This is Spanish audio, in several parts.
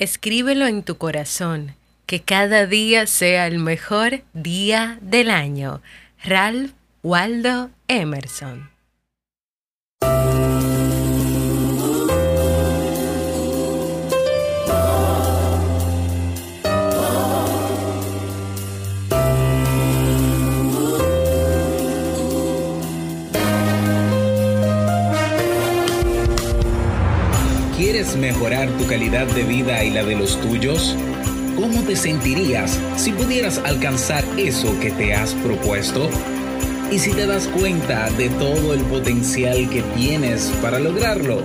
Escríbelo en tu corazón, que cada día sea el mejor día del año. Ralph Waldo Emerson. ¿Quieres mejorar tu calidad de vida y la de los tuyos? ¿Cómo te sentirías si pudieras alcanzar eso que te has propuesto? ¿Y si te das cuenta de todo el potencial que tienes para lograrlo?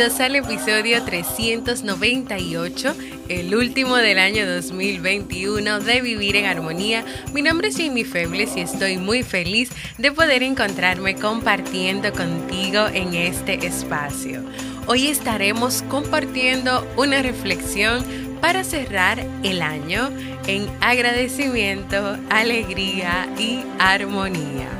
Bienvenidos al episodio 398, el último del año 2021 de Vivir en Armonía. Mi nombre es Jamie Febles y estoy muy feliz de poder encontrarme compartiendo contigo en este espacio. Hoy estaremos compartiendo una reflexión para cerrar el año en agradecimiento, alegría y armonía.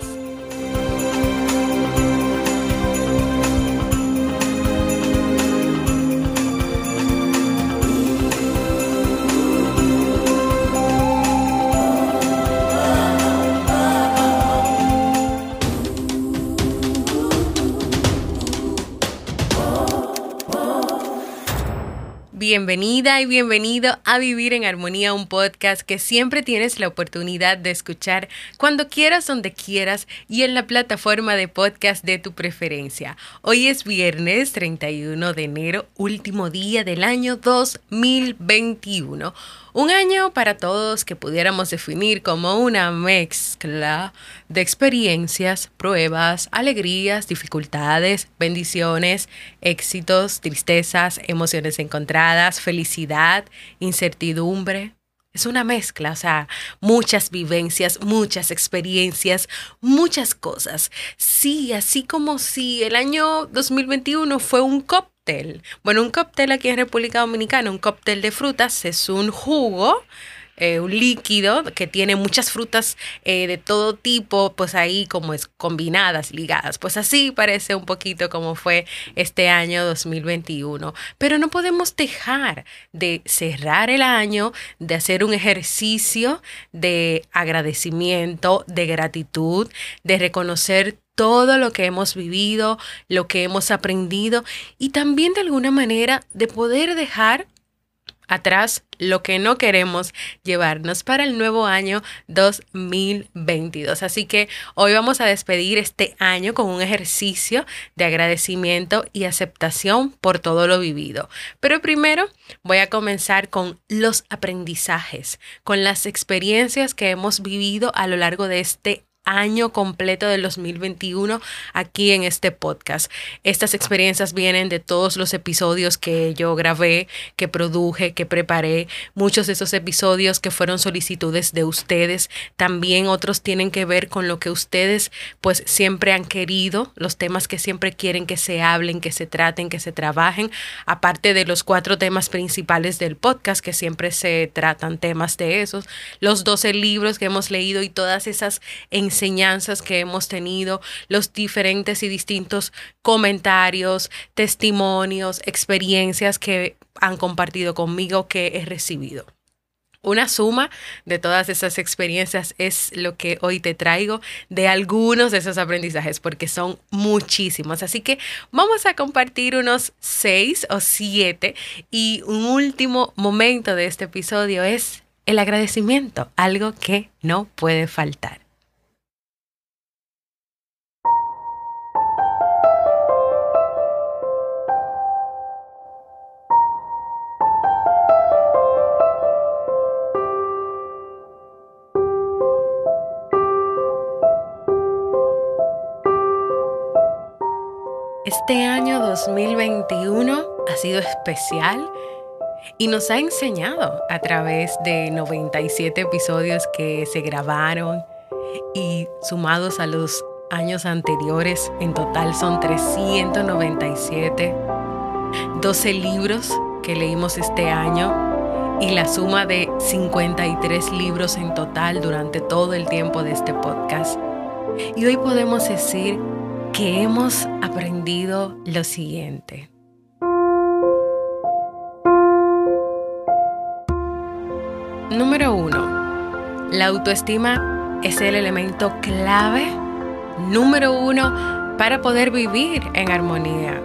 Bienvenida y bienvenido a Vivir en Armonía, un podcast que siempre tienes la oportunidad de escuchar cuando quieras, donde quieras y en la plataforma de podcast de tu preferencia. Hoy es viernes 31 de enero, último día del año 2021. Un año para todos que pudiéramos definir como una mezcla de experiencias, pruebas, alegrías, dificultades, bendiciones, éxitos, tristezas, emociones encontradas, felicidad, incertidumbre. Es una mezcla, o sea, muchas vivencias, muchas experiencias, muchas cosas. Sí, así como si el año 2021 fue un cop bueno, un cóctel aquí en República Dominicana, un cóctel de frutas es un jugo. Eh, un líquido que tiene muchas frutas eh, de todo tipo, pues ahí como es combinadas, ligadas. Pues así parece un poquito como fue este año 2021. Pero no podemos dejar de cerrar el año, de hacer un ejercicio de agradecimiento, de gratitud, de reconocer todo lo que hemos vivido, lo que hemos aprendido y también de alguna manera de poder dejar atrás lo que no queremos llevarnos para el nuevo año 2022. Así que hoy vamos a despedir este año con un ejercicio de agradecimiento y aceptación por todo lo vivido. Pero primero voy a comenzar con los aprendizajes, con las experiencias que hemos vivido a lo largo de este año completo del 2021 aquí en este podcast. Estas experiencias vienen de todos los episodios que yo grabé, que produje, que preparé. Muchos de esos episodios que fueron solicitudes de ustedes. También otros tienen que ver con lo que ustedes pues siempre han querido, los temas que siempre quieren que se hablen, que se traten, que se trabajen, aparte de los cuatro temas principales del podcast que siempre se tratan temas de esos, los 12 libros que hemos leído y todas esas enseñanzas enseñanzas que hemos tenido, los diferentes y distintos comentarios, testimonios, experiencias que han compartido conmigo que he recibido. Una suma de todas esas experiencias es lo que hoy te traigo de algunos de esos aprendizajes, porque son muchísimos. Así que vamos a compartir unos seis o siete y un último momento de este episodio es el agradecimiento, algo que no puede faltar. Este año 2021 ha sido especial y nos ha enseñado a través de 97 episodios que se grabaron y sumados a los años anteriores, en total son 397, 12 libros que leímos este año y la suma de 53 libros en total durante todo el tiempo de este podcast. Y hoy podemos decir hemos aprendido lo siguiente. Número uno, la autoestima es el elemento clave número uno para poder vivir en armonía.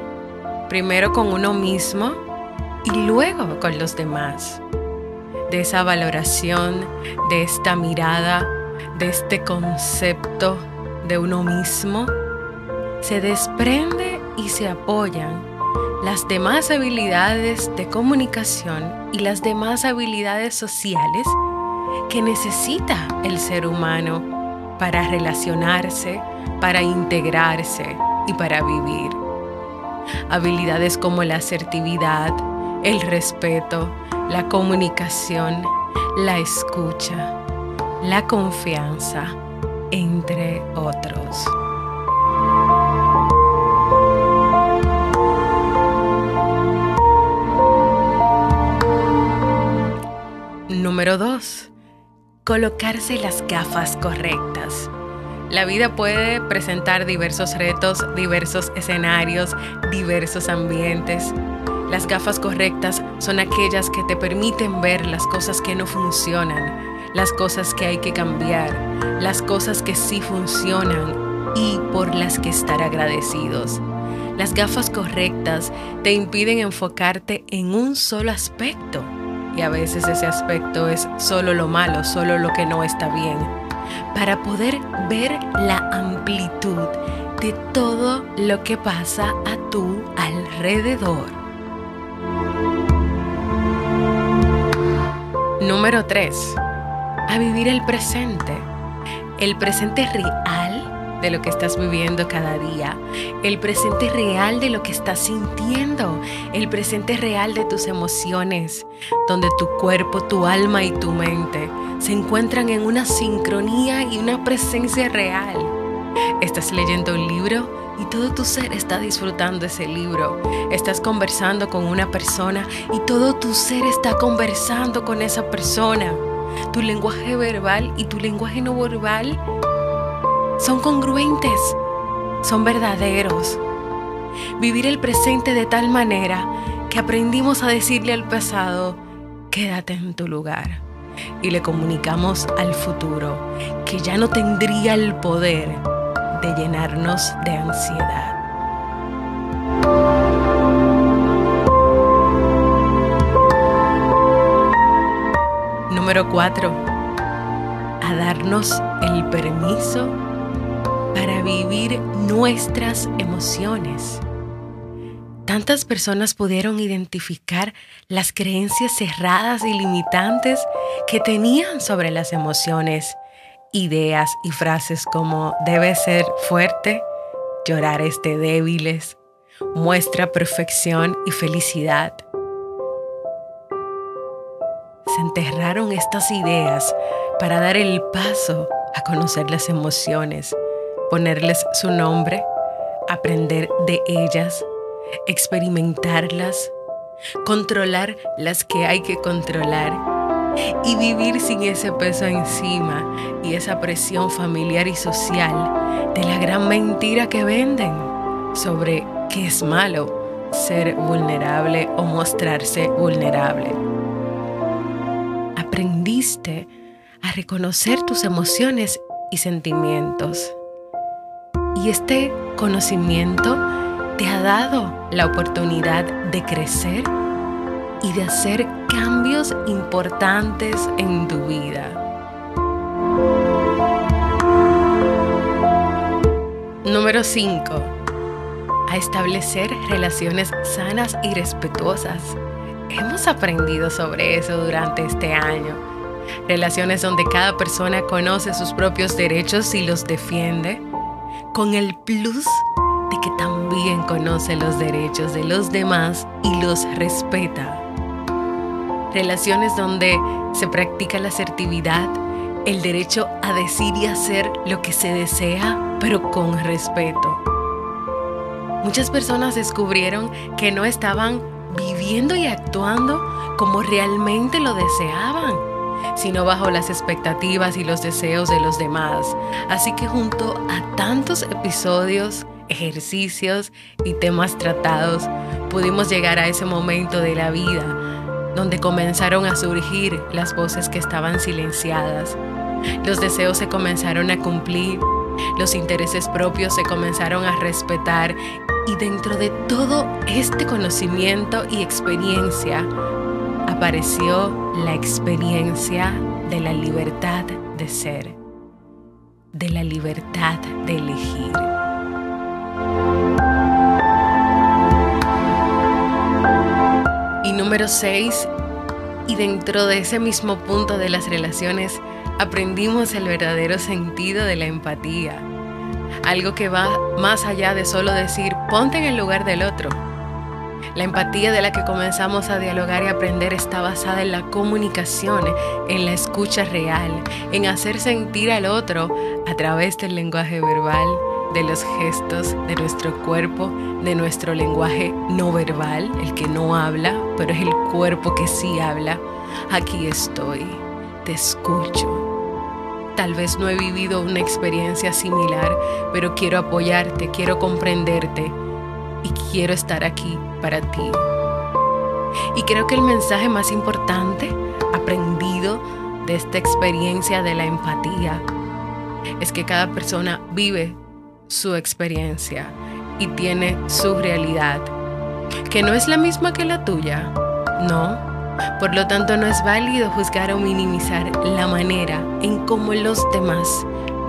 Primero con uno mismo y luego con los demás. De esa valoración, de esta mirada, de este concepto de uno mismo se desprende y se apoyan las demás habilidades de comunicación y las demás habilidades sociales que necesita el ser humano para relacionarse, para integrarse y para vivir. Habilidades como la asertividad, el respeto, la comunicación, la escucha, la confianza, entre otros. Número 2. Colocarse las gafas correctas. La vida puede presentar diversos retos, diversos escenarios, diversos ambientes. Las gafas correctas son aquellas que te permiten ver las cosas que no funcionan, las cosas que hay que cambiar, las cosas que sí funcionan y por las que estar agradecidos. Las gafas correctas te impiden enfocarte en un solo aspecto y a veces ese aspecto es solo lo malo, solo lo que no está bien, para poder ver la amplitud de todo lo que pasa a tu alrededor. Número 3. A vivir el presente. El presente real de lo que estás viviendo cada día, el presente real de lo que estás sintiendo, el presente real de tus emociones, donde tu cuerpo, tu alma y tu mente se encuentran en una sincronía y una presencia real. Estás leyendo un libro y todo tu ser está disfrutando ese libro. Estás conversando con una persona y todo tu ser está conversando con esa persona. Tu lenguaje verbal y tu lenguaje no verbal son congruentes, son verdaderos. Vivir el presente de tal manera que aprendimos a decirle al pasado, quédate en tu lugar. Y le comunicamos al futuro que ya no tendría el poder de llenarnos de ansiedad. Número 4. A darnos el permiso vivir nuestras emociones. Tantas personas pudieron identificar las creencias cerradas y limitantes que tenían sobre las emociones, ideas y frases como debe ser fuerte, llorar es de débiles, muestra perfección y felicidad. Se enterraron estas ideas para dar el paso a conocer las emociones ponerles su nombre, aprender de ellas, experimentarlas, controlar las que hay que controlar y vivir sin ese peso encima y esa presión familiar y social de la gran mentira que venden sobre que es malo ser vulnerable o mostrarse vulnerable aprendiste a reconocer tus emociones y sentimientos. Y este conocimiento te ha dado la oportunidad de crecer y de hacer cambios importantes en tu vida. Número 5. A establecer relaciones sanas y respetuosas. Hemos aprendido sobre eso durante este año. Relaciones donde cada persona conoce sus propios derechos y los defiende, con el plus de que también conoce los derechos de los demás y los respeta. Relaciones donde se practica la asertividad, el derecho a decir y hacer lo que se desea, pero con respeto. Muchas personas descubrieron que no estaban viviendo y actuando como realmente lo deseaban, sino bajo las expectativas y los deseos de los demás. Así que junto a tantos episodios, ejercicios y temas tratados, pudimos llegar a ese momento de la vida donde comenzaron a surgir las voces que estaban silenciadas. Los deseos se comenzaron a cumplir, los intereses propios se comenzaron a respetar y dentro de todo este conocimiento y experiencia apareció la experiencia de la libertad de ser, de la libertad de elegir. Y número 6, y dentro de ese mismo punto de las relaciones, aprendimos el verdadero sentido de la empatía algo que va más allá de solo decir ponte en el lugar del otro. La empatía de la que comenzamos a dialogar y aprender está basada en la comunicación, en la escucha real, en hacer sentir al otro a través del lenguaje verbal, de los gestos, de nuestro cuerpo, de nuestro lenguaje no verbal, el que no habla, pero es el cuerpo que sí habla. Aquí estoy, te escucho, Tal vez no he vivido una experiencia similar, pero quiero apoyarte, quiero comprenderte y quiero estar aquí para ti. Y creo que el mensaje más importante aprendido de esta experiencia de la empatía es que cada persona vive su experiencia y tiene su realidad, que no es la misma que la tuya, no, por lo tanto, no es válido juzgar o minimizar la manera en cómo los demás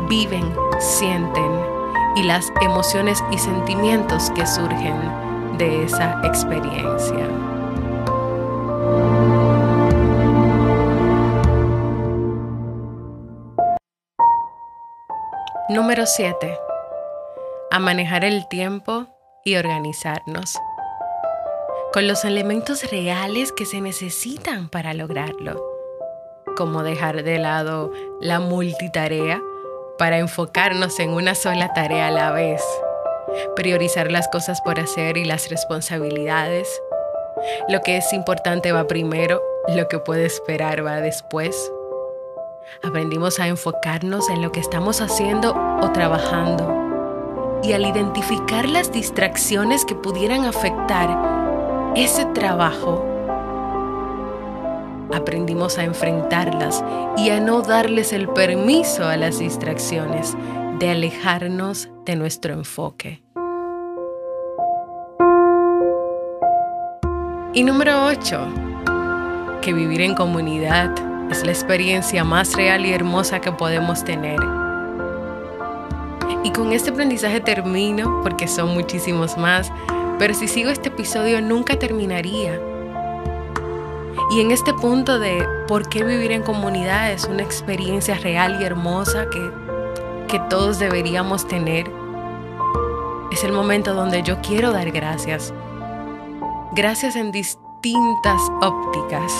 viven, sienten y las emociones y sentimientos que surgen de esa experiencia. Número 7. A manejar el tiempo y organizarnos con los elementos reales que se necesitan para lograrlo, como dejar de lado la multitarea para enfocarnos en una sola tarea a la vez, priorizar las cosas por hacer y las responsabilidades. Lo que es importante va primero, lo que puede esperar va después. Aprendimos a enfocarnos en lo que estamos haciendo o trabajando y al identificar las distracciones que pudieran afectar ese trabajo, aprendimos a enfrentarlas y a no darles el permiso a las distracciones de alejarnos de nuestro enfoque. Y número 8, que vivir en comunidad es la experiencia más real y hermosa que podemos tener. Y con este aprendizaje termino porque son muchísimos más pero si sigo este episodio nunca terminaría. Y en este punto de por qué vivir en comunidad es una experiencia real y hermosa que, que todos deberíamos tener, es el momento donde yo quiero dar gracias. Gracias en distintas ópticas.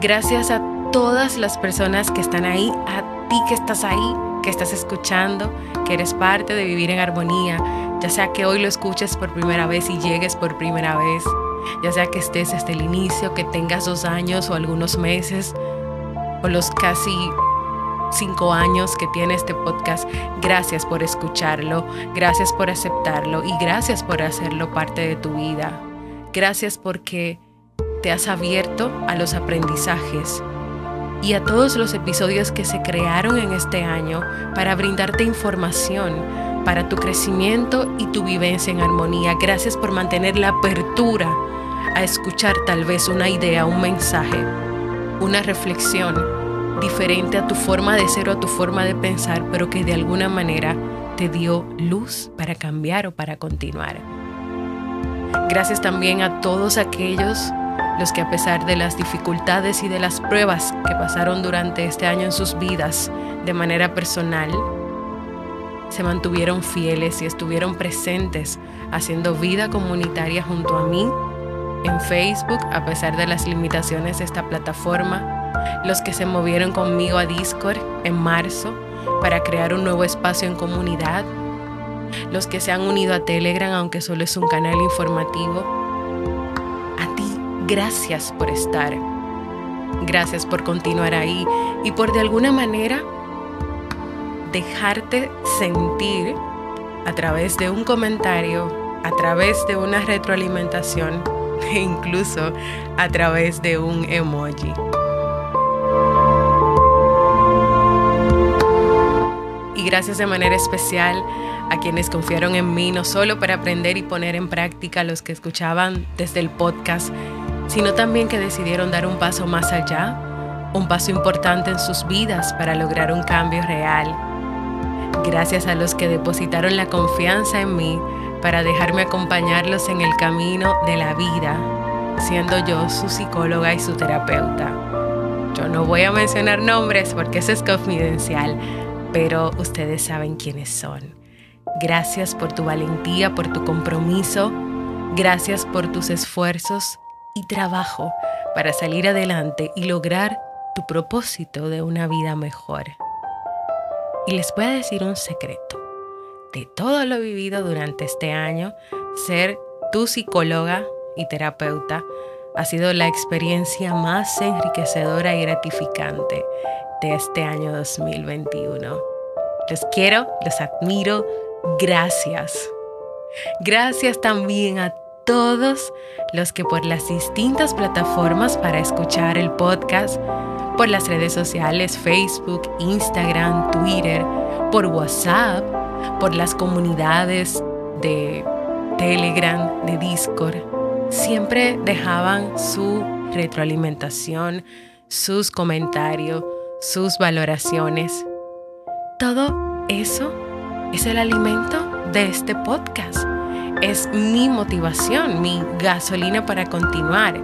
Gracias a todas las personas que están ahí, a ti que estás ahí, que estás escuchando, que eres parte de vivir en armonía, ya sea que hoy lo escuches por primera vez y llegues por primera vez, ya sea que estés desde el inicio, que tengas dos años o algunos meses, o los casi cinco años que tiene este podcast, gracias por escucharlo, gracias por aceptarlo y gracias por hacerlo parte de tu vida. Gracias porque te has abierto a los aprendizajes y a todos los episodios que se crearon en este año para brindarte información para tu crecimiento y tu vivencia en armonía. Gracias por mantener la apertura a escuchar tal vez una idea, un mensaje, una reflexión diferente a tu forma de ser o a tu forma de pensar, pero que de alguna manera te dio luz para cambiar o para continuar. Gracias también a todos aquellos los que a pesar de las dificultades y de las pruebas que pasaron durante este año en sus vidas de manera personal, se mantuvieron fieles y estuvieron presentes haciendo vida comunitaria junto a mí en Facebook a pesar de las limitaciones de esta plataforma, los que se movieron conmigo a Discord en marzo para crear un nuevo espacio en comunidad, los que se han unido a Telegram aunque solo es un canal informativo. A ti, gracias por estar. Gracias por continuar ahí y por de alguna manera dejarte sentir a través de un comentario, a través de una retroalimentación e incluso a través de un emoji. Y gracias de manera especial a quienes confiaron en mí, no solo para aprender y poner en práctica los que escuchaban desde el podcast, sino también que decidieron dar un paso más allá, un paso importante en sus vidas para lograr un cambio real. Gracias a los que depositaron la confianza en mí para dejarme acompañarlos en el camino de la vida, siendo yo su psicóloga y su terapeuta. Yo no voy a mencionar nombres porque eso es confidencial, pero ustedes saben quiénes son. Gracias por tu valentía, por tu compromiso, gracias por tus esfuerzos y trabajo para salir adelante y lograr tu propósito de una vida mejor. Y les voy a decir un secreto de todo lo vivido durante este año, ser tu psicóloga y terapeuta ha sido la experiencia más enriquecedora y gratificante de este año 2021. Los quiero, los admiro, gracias. Gracias también a todos los que por las distintas plataformas para escuchar el podcast, por las redes sociales, Facebook, Instagram, Twitter, por WhatsApp, por las comunidades de Telegram, de Discord, siempre dejaban su retroalimentación, sus comentarios, sus valoraciones. Todo eso es el alimento de este podcast. Es mi motivación, mi gasolina para continuar.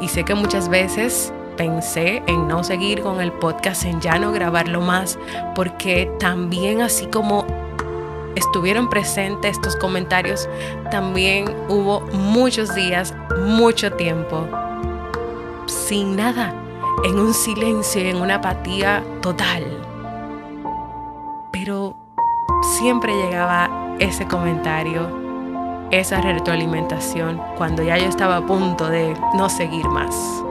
Y sé que muchas veces pensé en no seguir con el podcast, en ya no grabarlo más, porque también así como estuvieron presentes estos comentarios, también hubo muchos días, mucho tiempo, sin nada, en un silencio, en una apatía total. Pero siempre llegaba ese comentario, esa retroalimentación, cuando ya yo estaba a punto de no seguir más.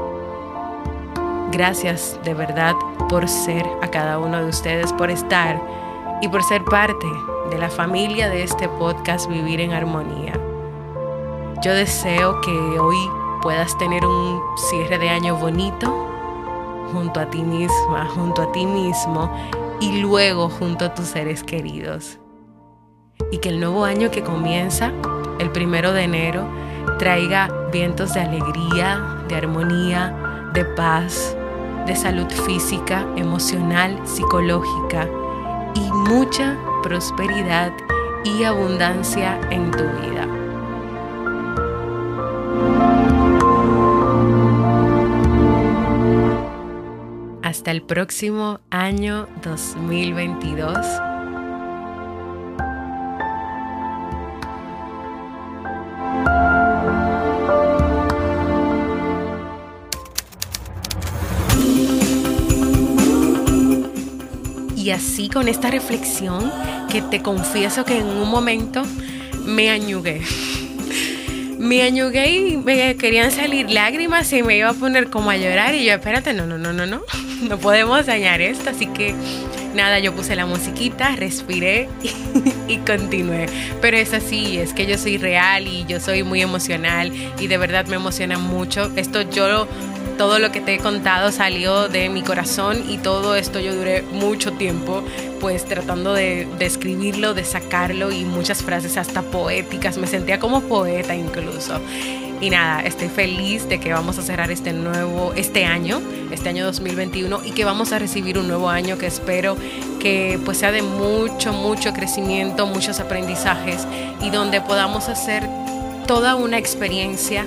Gracias de verdad por ser a cada uno de ustedes, por estar y por ser parte de la familia de este podcast Vivir en Armonía. Yo deseo que hoy puedas tener un cierre de año bonito junto a ti misma, junto a ti mismo y luego junto a tus seres queridos. Y que el nuevo año que comienza, el primero de enero, traiga vientos de alegría, de armonía, de paz, de salud física, emocional, psicológica y mucha prosperidad y abundancia en tu vida. Hasta el próximo año 2022. Y así con esta reflexión que te confieso que en un momento me añugué. Me añugué y me querían salir lágrimas y me iba a poner como a llorar y yo, espérate, no, no, no, no, no, no podemos dañar esto. Así que nada, yo puse la musiquita, respiré y, y continué. Pero es así, es que yo soy real y yo soy muy emocional y de verdad me emociona mucho. Esto yo todo lo que te he contado salió de mi corazón y todo esto yo duré mucho tiempo pues tratando de, de, escribirlo, de sacarlo y muchas frases hasta poéticas, me sentía como poeta incluso. Y nada, estoy feliz de que vamos a cerrar este nuevo, este año, este año 2021 y que vamos a recibir un nuevo año que espero que pues sea de mucho, mucho crecimiento, muchos aprendizajes y donde podamos hacer toda una experiencia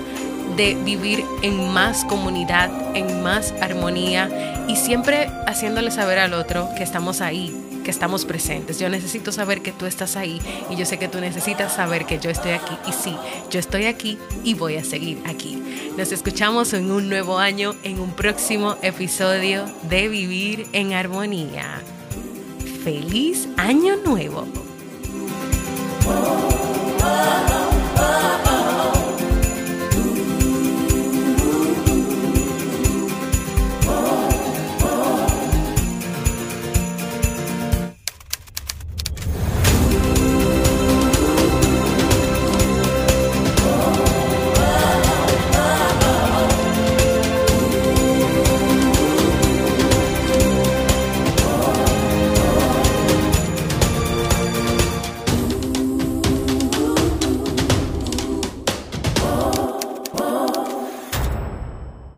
de vivir en más comunidad, en más armonía y siempre haciéndole saber al otro que estamos ahí, que estamos presentes. Yo necesito saber que tú estás ahí y yo sé que tú necesitas saber que yo estoy aquí. Y sí, yo estoy aquí y voy a seguir aquí. Nos escuchamos en un nuevo año, en un próximo episodio de Vivir en Armonía. ¡Feliz Año Nuevo!